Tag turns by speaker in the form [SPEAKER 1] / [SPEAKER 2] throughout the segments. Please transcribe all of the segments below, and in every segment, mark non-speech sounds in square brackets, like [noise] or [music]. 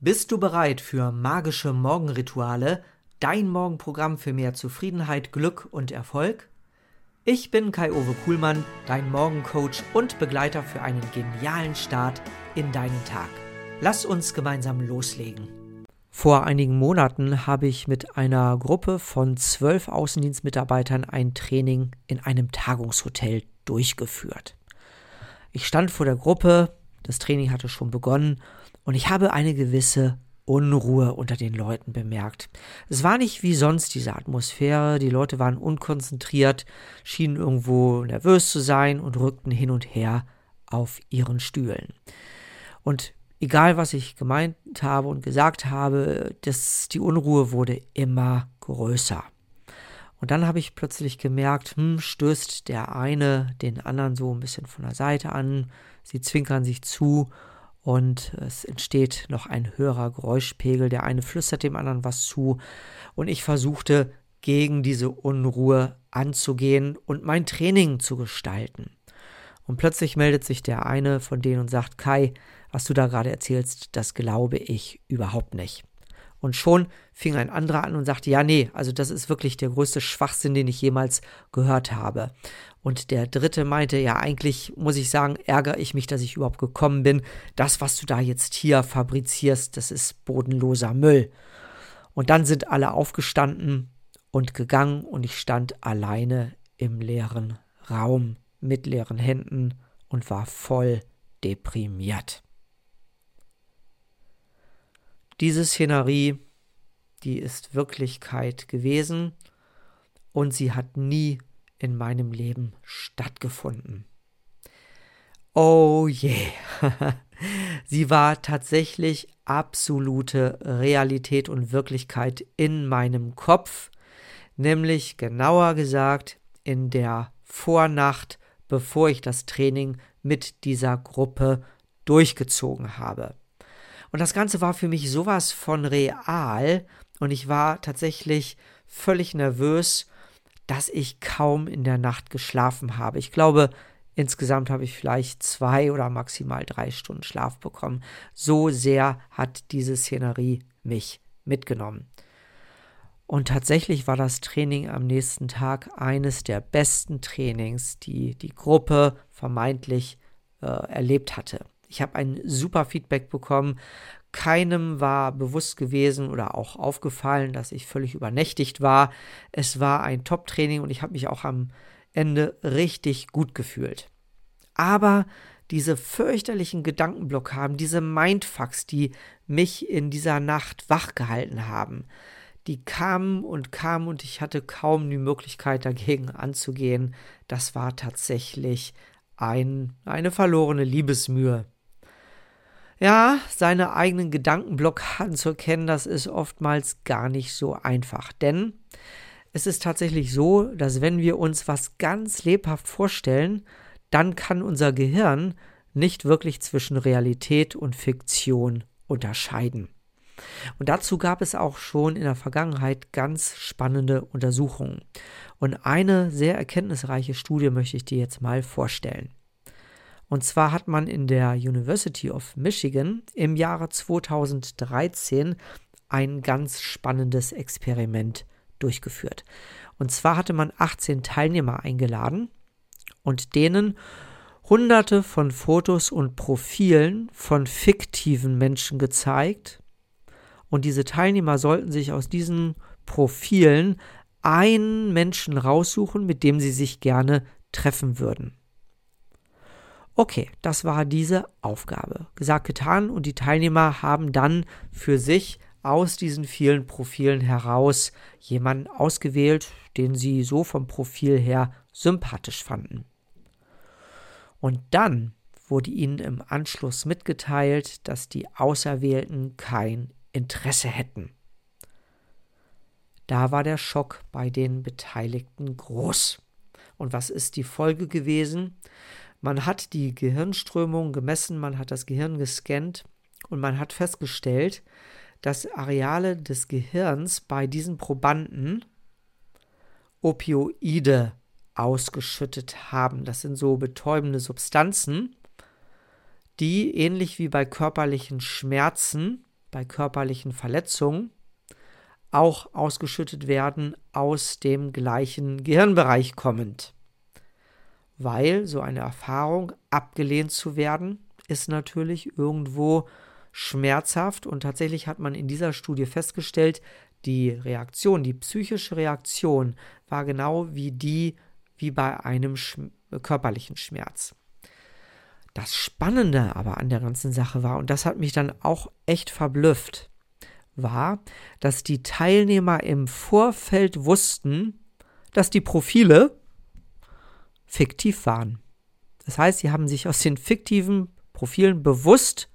[SPEAKER 1] Bist du bereit für magische Morgenrituale, dein Morgenprogramm für mehr Zufriedenheit, Glück und Erfolg? Ich bin Kai-Uwe Kuhlmann, dein Morgencoach und Begleiter für einen genialen Start in deinen Tag. Lass uns gemeinsam loslegen. Vor einigen Monaten habe ich mit einer Gruppe von zwölf Außendienstmitarbeitern ein Training in einem Tagungshotel durchgeführt. Ich stand vor der Gruppe, das Training hatte schon begonnen und ich habe eine gewisse Unruhe unter den Leuten bemerkt. Es war nicht wie sonst diese Atmosphäre, die Leute waren unkonzentriert, schienen irgendwo nervös zu sein und rückten hin und her auf ihren Stühlen. Und egal was ich gemeint habe und gesagt habe, das, die Unruhe wurde immer größer. Und dann habe ich plötzlich gemerkt, hm, stößt der eine den anderen so ein bisschen von der Seite an, sie zwinkern sich zu und es entsteht noch ein höherer Geräuschpegel. Der eine flüstert dem anderen was zu und ich versuchte gegen diese Unruhe anzugehen und mein Training zu gestalten. Und plötzlich meldet sich der eine von denen und sagt, Kai, was du da gerade erzählst, das glaube ich überhaupt nicht. Und schon fing ein anderer an und sagte, ja, nee, also das ist wirklich der größte Schwachsinn, den ich jemals gehört habe. Und der dritte meinte, ja, eigentlich muss ich sagen, ärgere ich mich, dass ich überhaupt gekommen bin. Das, was du da jetzt hier fabrizierst, das ist bodenloser Müll. Und dann sind alle aufgestanden und gegangen und ich stand alleine im leeren Raum mit leeren Händen und war voll deprimiert. Diese Szenerie, die ist Wirklichkeit gewesen und sie hat nie in meinem Leben stattgefunden. Oh je, [laughs] sie war tatsächlich absolute Realität und Wirklichkeit in meinem Kopf, nämlich genauer gesagt in der Vornacht, bevor ich das Training mit dieser Gruppe durchgezogen habe. Und das Ganze war für mich sowas von real und ich war tatsächlich völlig nervös, dass ich kaum in der Nacht geschlafen habe. Ich glaube, insgesamt habe ich vielleicht zwei oder maximal drei Stunden Schlaf bekommen. So sehr hat diese Szenerie mich mitgenommen. Und tatsächlich war das Training am nächsten Tag eines der besten Trainings, die die Gruppe vermeintlich äh, erlebt hatte. Ich habe ein super Feedback bekommen. Keinem war bewusst gewesen oder auch aufgefallen, dass ich völlig übernächtigt war. Es war ein Top-Training und ich habe mich auch am Ende richtig gut gefühlt. Aber diese fürchterlichen Gedankenblockaden, diese Mindfucks, die mich in dieser Nacht wachgehalten haben, die kamen und kamen und ich hatte kaum die Möglichkeit dagegen anzugehen. Das war tatsächlich ein, eine verlorene Liebesmühe. Ja, seine eigenen Gedankenblockaden zu erkennen, das ist oftmals gar nicht so einfach. Denn es ist tatsächlich so, dass wenn wir uns was ganz lebhaft vorstellen, dann kann unser Gehirn nicht wirklich zwischen Realität und Fiktion unterscheiden. Und dazu gab es auch schon in der Vergangenheit ganz spannende Untersuchungen. Und eine sehr erkenntnisreiche Studie möchte ich dir jetzt mal vorstellen. Und zwar hat man in der University of Michigan im Jahre 2013 ein ganz spannendes Experiment durchgeführt. Und zwar hatte man 18 Teilnehmer eingeladen und denen hunderte von Fotos und Profilen von fiktiven Menschen gezeigt. Und diese Teilnehmer sollten sich aus diesen Profilen einen Menschen raussuchen, mit dem sie sich gerne treffen würden. Okay, das war diese Aufgabe. Gesagt, getan und die Teilnehmer haben dann für sich aus diesen vielen Profilen heraus jemanden ausgewählt, den sie so vom Profil her sympathisch fanden. Und dann wurde ihnen im Anschluss mitgeteilt, dass die Auserwählten kein Interesse hätten. Da war der Schock bei den Beteiligten groß. Und was ist die Folge gewesen? Man hat die Gehirnströmung gemessen, man hat das Gehirn gescannt und man hat festgestellt, dass Areale des Gehirns bei diesen Probanden Opioide ausgeschüttet haben. Das sind so betäubende Substanzen, die ähnlich wie bei körperlichen Schmerzen bei körperlichen Verletzungen auch ausgeschüttet werden aus dem gleichen Gehirnbereich kommend. Weil so eine Erfahrung, abgelehnt zu werden, ist natürlich irgendwo schmerzhaft und tatsächlich hat man in dieser Studie festgestellt, die Reaktion, die psychische Reaktion war genau wie die wie bei einem Sch körperlichen Schmerz. Das Spannende aber an der ganzen Sache war, und das hat mich dann auch echt verblüfft, war, dass die Teilnehmer im Vorfeld wussten, dass die Profile fiktiv waren. Das heißt, sie haben sich aus den fiktiven Profilen bewusst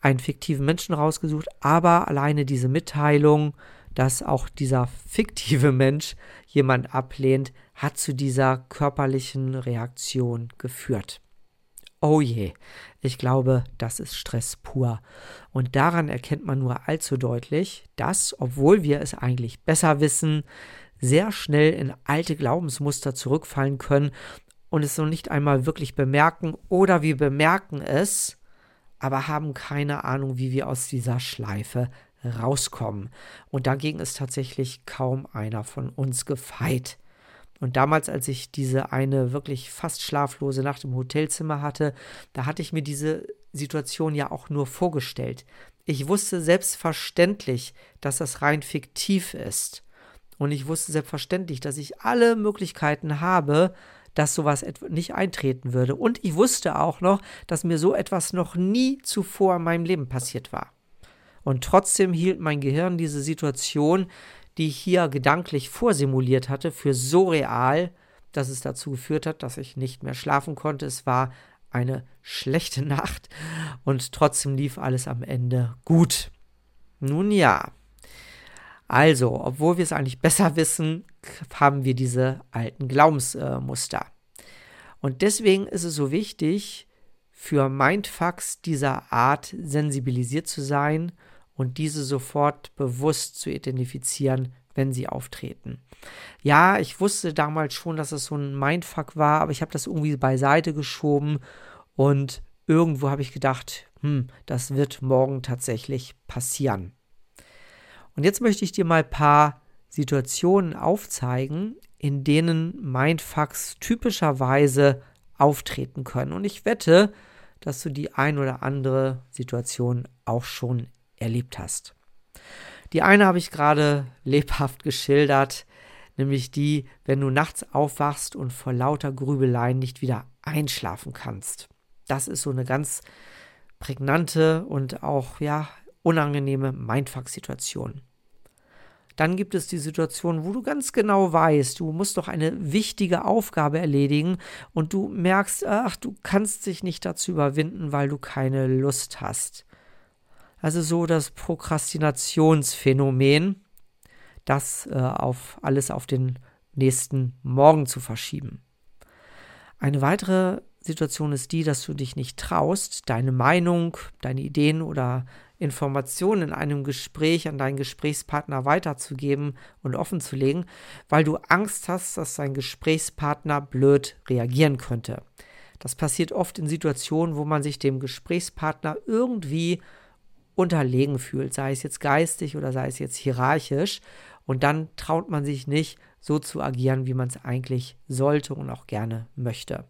[SPEAKER 1] einen fiktiven Menschen rausgesucht, aber alleine diese Mitteilung, dass auch dieser fiktive Mensch jemand ablehnt, hat zu dieser körperlichen Reaktion geführt. Oh je, ich glaube, das ist Stress pur. Und daran erkennt man nur allzu deutlich, dass, obwohl wir es eigentlich besser wissen, sehr schnell in alte Glaubensmuster zurückfallen können und es noch nicht einmal wirklich bemerken oder wir bemerken es, aber haben keine Ahnung, wie wir aus dieser Schleife rauskommen. Und dagegen ist tatsächlich kaum einer von uns gefeit. Und damals, als ich diese eine wirklich fast schlaflose Nacht im Hotelzimmer hatte, da hatte ich mir diese Situation ja auch nur vorgestellt. Ich wusste selbstverständlich, dass das rein fiktiv ist. Und ich wusste selbstverständlich, dass ich alle Möglichkeiten habe, dass sowas nicht eintreten würde. Und ich wusste auch noch, dass mir so etwas noch nie zuvor in meinem Leben passiert war. Und trotzdem hielt mein Gehirn diese Situation die ich hier gedanklich vorsimuliert hatte, für so real, dass es dazu geführt hat, dass ich nicht mehr schlafen konnte. Es war eine schlechte [laughs] Nacht und trotzdem lief alles am Ende gut. Nun ja. Also, obwohl wir es eigentlich besser wissen, haben wir diese alten Glaubensmuster. Und deswegen ist es so wichtig, für Mindfucks dieser Art sensibilisiert zu sein und diese sofort bewusst zu identifizieren, wenn sie auftreten. Ja, ich wusste damals schon, dass es so ein Mindfuck war, aber ich habe das irgendwie beiseite geschoben und irgendwo habe ich gedacht, hm, das wird morgen tatsächlich passieren. Und jetzt möchte ich dir mal ein paar Situationen aufzeigen, in denen Mindfucks typischerweise auftreten können. Und ich wette, dass du die ein oder andere Situation auch schon erlebt hast. Die eine habe ich gerade lebhaft geschildert, nämlich die, wenn du nachts aufwachst und vor lauter Grübeleien nicht wieder einschlafen kannst. Das ist so eine ganz prägnante und auch ja unangenehme Mindfuck-Situation. Dann gibt es die Situation, wo du ganz genau weißt, du musst doch eine wichtige Aufgabe erledigen und du merkst, ach, du kannst dich nicht dazu überwinden, weil du keine Lust hast. Also so das Prokrastinationsphänomen, das äh, auf alles auf den nächsten Morgen zu verschieben. Eine weitere Situation ist die, dass du dich nicht traust, deine Meinung, deine Ideen oder Informationen in einem Gespräch an deinen Gesprächspartner weiterzugeben und offenzulegen, weil du Angst hast, dass dein Gesprächspartner blöd reagieren könnte. Das passiert oft in Situationen, wo man sich dem Gesprächspartner irgendwie unterlegen fühlt, sei es jetzt geistig oder sei es jetzt hierarchisch. Und dann traut man sich nicht, so zu agieren, wie man es eigentlich sollte und auch gerne möchte.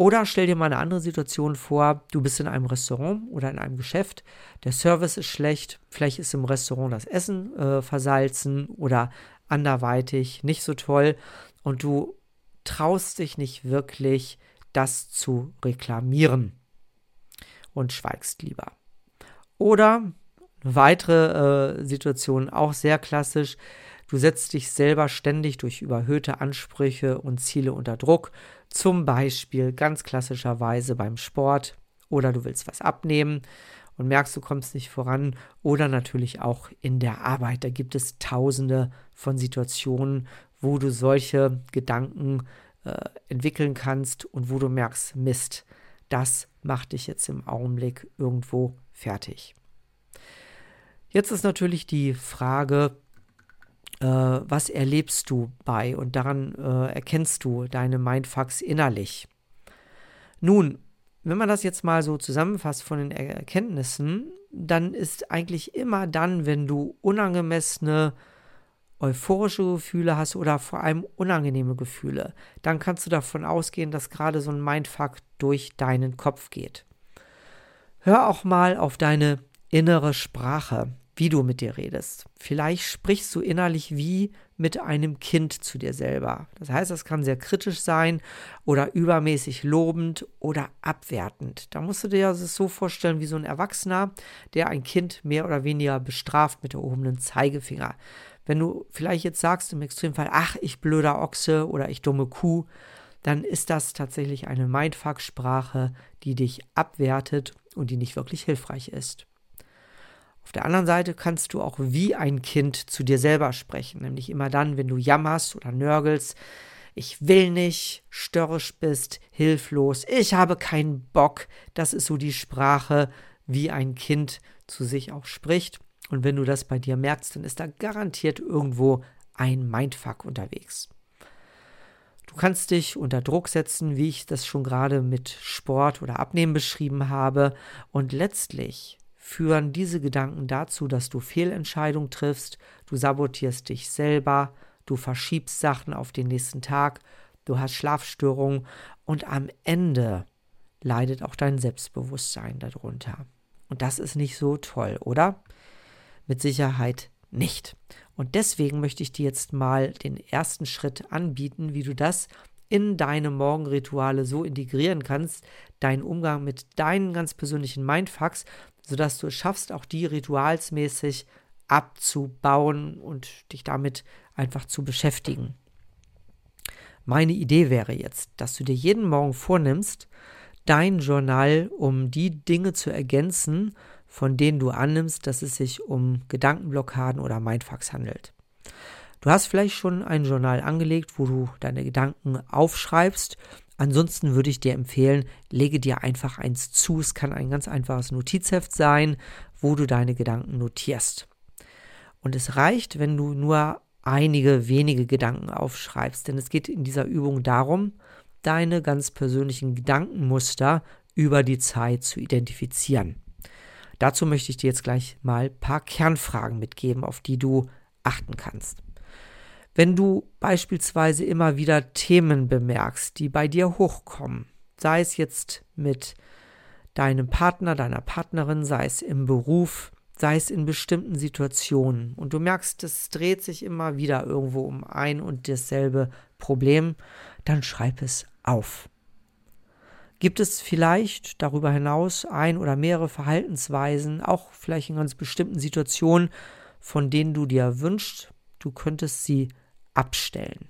[SPEAKER 1] Oder stell dir mal eine andere Situation vor, du bist in einem Restaurant oder in einem Geschäft, der Service ist schlecht, vielleicht ist im Restaurant das Essen äh, versalzen oder anderweitig nicht so toll. Und du traust dich nicht wirklich, das zu reklamieren und schweigst lieber. Oder eine weitere äh, Situation, auch sehr klassisch, du setzt dich selber ständig durch überhöhte Ansprüche und Ziele unter Druck, zum Beispiel ganz klassischerweise beim Sport oder du willst was abnehmen und merkst, du kommst nicht voran oder natürlich auch in der Arbeit. Da gibt es tausende von Situationen, wo du solche Gedanken äh, entwickeln kannst und wo du merkst, Mist, das macht dich jetzt im Augenblick irgendwo fertig. Jetzt ist natürlich die Frage, äh, was erlebst du bei und daran äh, erkennst du deine Mindfucks innerlich. Nun, wenn man das jetzt mal so zusammenfasst von den Erkenntnissen, dann ist eigentlich immer dann, wenn du unangemessene euphorische Gefühle hast oder vor allem unangenehme Gefühle, dann kannst du davon ausgehen, dass gerade so ein Mindfuck durch deinen Kopf geht. Hör auch mal auf deine innere Sprache, wie du mit dir redest. Vielleicht sprichst du innerlich wie mit einem Kind zu dir selber. Das heißt, das kann sehr kritisch sein oder übermäßig lobend oder abwertend. Da musst du dir das so vorstellen wie so ein Erwachsener, der ein Kind mehr oder weniger bestraft mit erhobenen Zeigefinger. Wenn du vielleicht jetzt sagst im Extremfall, ach, ich blöder Ochse oder ich dumme Kuh, dann ist das tatsächlich eine Mindfuck-Sprache, die dich abwertet und die nicht wirklich hilfreich ist. Auf der anderen Seite kannst du auch wie ein Kind zu dir selber sprechen, nämlich immer dann, wenn du jammerst oder nörgelst, ich will nicht, störrisch bist, hilflos, ich habe keinen Bock. Das ist so die Sprache, wie ein Kind zu sich auch spricht. Und wenn du das bei dir merkst, dann ist da garantiert irgendwo ein Mindfuck unterwegs. Du kannst dich unter Druck setzen, wie ich das schon gerade mit Sport oder Abnehmen beschrieben habe. Und letztlich führen diese Gedanken dazu, dass du Fehlentscheidungen triffst, du sabotierst dich selber, du verschiebst Sachen auf den nächsten Tag, du hast Schlafstörungen und am Ende leidet auch dein Selbstbewusstsein darunter. Und das ist nicht so toll, oder? Mit Sicherheit nicht. Und deswegen möchte ich dir jetzt mal den ersten Schritt anbieten, wie du das in deine Morgenrituale so integrieren kannst, deinen Umgang mit deinen ganz persönlichen Mindfucks, sodass du es schaffst, auch die ritualsmäßig abzubauen und dich damit einfach zu beschäftigen. Meine Idee wäre jetzt, dass du dir jeden Morgen vornimmst, dein Journal um die Dinge zu ergänzen, von denen du annimmst, dass es sich um Gedankenblockaden oder Mindfucks handelt. Du hast vielleicht schon ein Journal angelegt, wo du deine Gedanken aufschreibst. Ansonsten würde ich dir empfehlen, lege dir einfach eins zu. Es kann ein ganz einfaches Notizheft sein, wo du deine Gedanken notierst. Und es reicht, wenn du nur einige wenige Gedanken aufschreibst, denn es geht in dieser Übung darum, deine ganz persönlichen Gedankenmuster über die Zeit zu identifizieren. Dazu möchte ich dir jetzt gleich mal ein paar Kernfragen mitgeben, auf die du achten kannst. Wenn du beispielsweise immer wieder Themen bemerkst, die bei dir hochkommen, sei es jetzt mit deinem Partner, deiner Partnerin, sei es im Beruf, sei es in bestimmten Situationen und du merkst, es dreht sich immer wieder irgendwo um ein und dasselbe Problem, dann schreib es auf. Gibt es vielleicht darüber hinaus ein oder mehrere Verhaltensweisen, auch vielleicht in ganz bestimmten Situationen, von denen du dir wünschst, du könntest sie abstellen?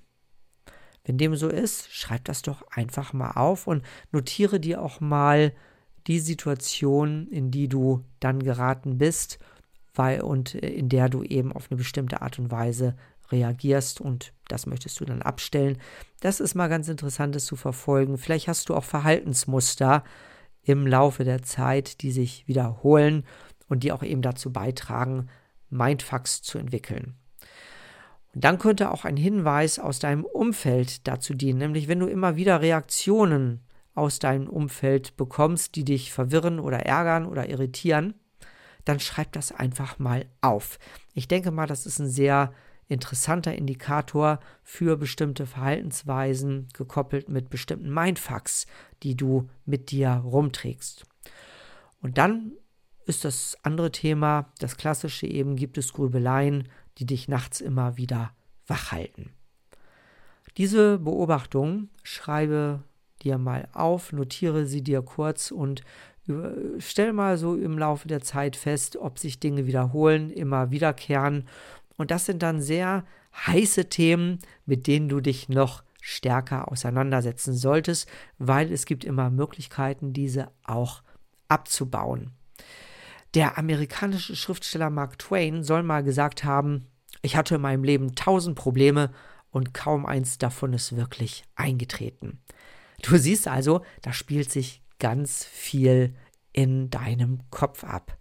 [SPEAKER 1] Wenn dem so ist, schreib das doch einfach mal auf und notiere dir auch mal die Situation, in die du dann geraten bist, weil und in der du eben auf eine bestimmte Art und Weise reagierst und das möchtest du dann abstellen. Das ist mal ganz interessant, das zu verfolgen. Vielleicht hast du auch Verhaltensmuster im Laufe der Zeit, die sich wiederholen und die auch eben dazu beitragen, Mindfucks zu entwickeln. Und dann könnte auch ein Hinweis aus deinem Umfeld dazu dienen, nämlich wenn du immer wieder Reaktionen aus deinem Umfeld bekommst, die dich verwirren oder ärgern oder irritieren, dann schreib das einfach mal auf. Ich denke mal, das ist ein sehr interessanter Indikator für bestimmte Verhaltensweisen, gekoppelt mit bestimmten Mindfucks, die du mit dir rumträgst. Und dann ist das andere Thema, das klassische eben, gibt es Grübeleien, die dich nachts immer wieder wach halten. Diese Beobachtung schreibe dir mal auf, notiere sie dir kurz und stell mal so im Laufe der Zeit fest, ob sich Dinge wiederholen, immer wiederkehren und das sind dann sehr heiße Themen, mit denen du dich noch stärker auseinandersetzen solltest, weil es gibt immer Möglichkeiten, diese auch abzubauen. Der amerikanische Schriftsteller Mark Twain soll mal gesagt haben, ich hatte in meinem Leben tausend Probleme und kaum eins davon ist wirklich eingetreten. Du siehst also, da spielt sich ganz viel in deinem Kopf ab.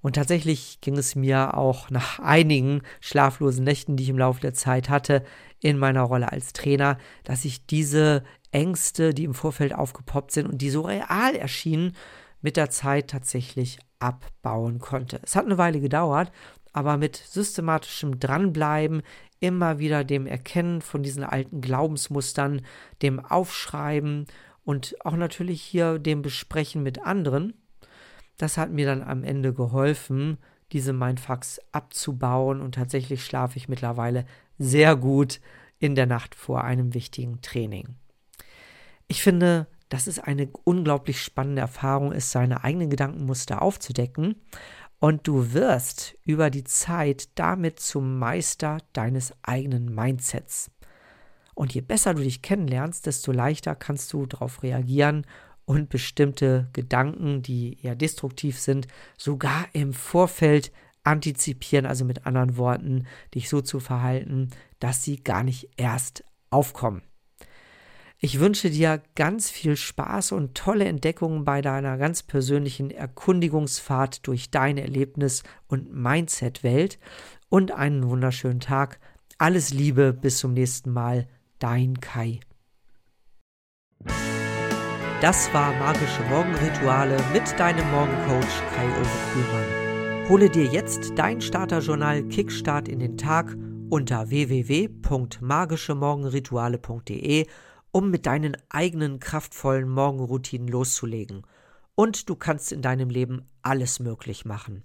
[SPEAKER 1] Und tatsächlich ging es mir auch nach einigen schlaflosen Nächten, die ich im Laufe der Zeit hatte, in meiner Rolle als Trainer, dass ich diese Ängste, die im Vorfeld aufgepoppt sind und die so real erschienen, mit der Zeit tatsächlich abbauen konnte. Es hat eine Weile gedauert, aber mit systematischem Dranbleiben, immer wieder dem Erkennen von diesen alten Glaubensmustern, dem Aufschreiben und auch natürlich hier dem Besprechen mit anderen, das hat mir dann am Ende geholfen, diese Mindfucks abzubauen und tatsächlich schlafe ich mittlerweile sehr gut in der Nacht vor einem wichtigen Training. Ich finde, dass es eine unglaublich spannende Erfahrung ist, seine eigenen Gedankenmuster aufzudecken und du wirst über die Zeit damit zum Meister deines eigenen Mindsets. Und je besser du dich kennenlernst, desto leichter kannst du darauf reagieren und bestimmte Gedanken, die eher destruktiv sind, sogar im Vorfeld antizipieren, also mit anderen Worten, dich so zu verhalten, dass sie gar nicht erst aufkommen. Ich wünsche dir ganz viel Spaß und tolle Entdeckungen bei deiner ganz persönlichen Erkundigungsfahrt durch deine Erlebnis- und Mindset-Welt und einen wunderschönen Tag. Alles Liebe, bis zum nächsten Mal, dein Kai. Das war Magische Morgenrituale mit deinem Morgencoach Kai-Uwe Kuhlmann. Hole dir jetzt dein Starterjournal Kickstart in den Tag unter www.magischemorgenrituale.de um mit deinen eigenen kraftvollen Morgenroutinen loszulegen. Und du kannst in deinem Leben alles möglich machen.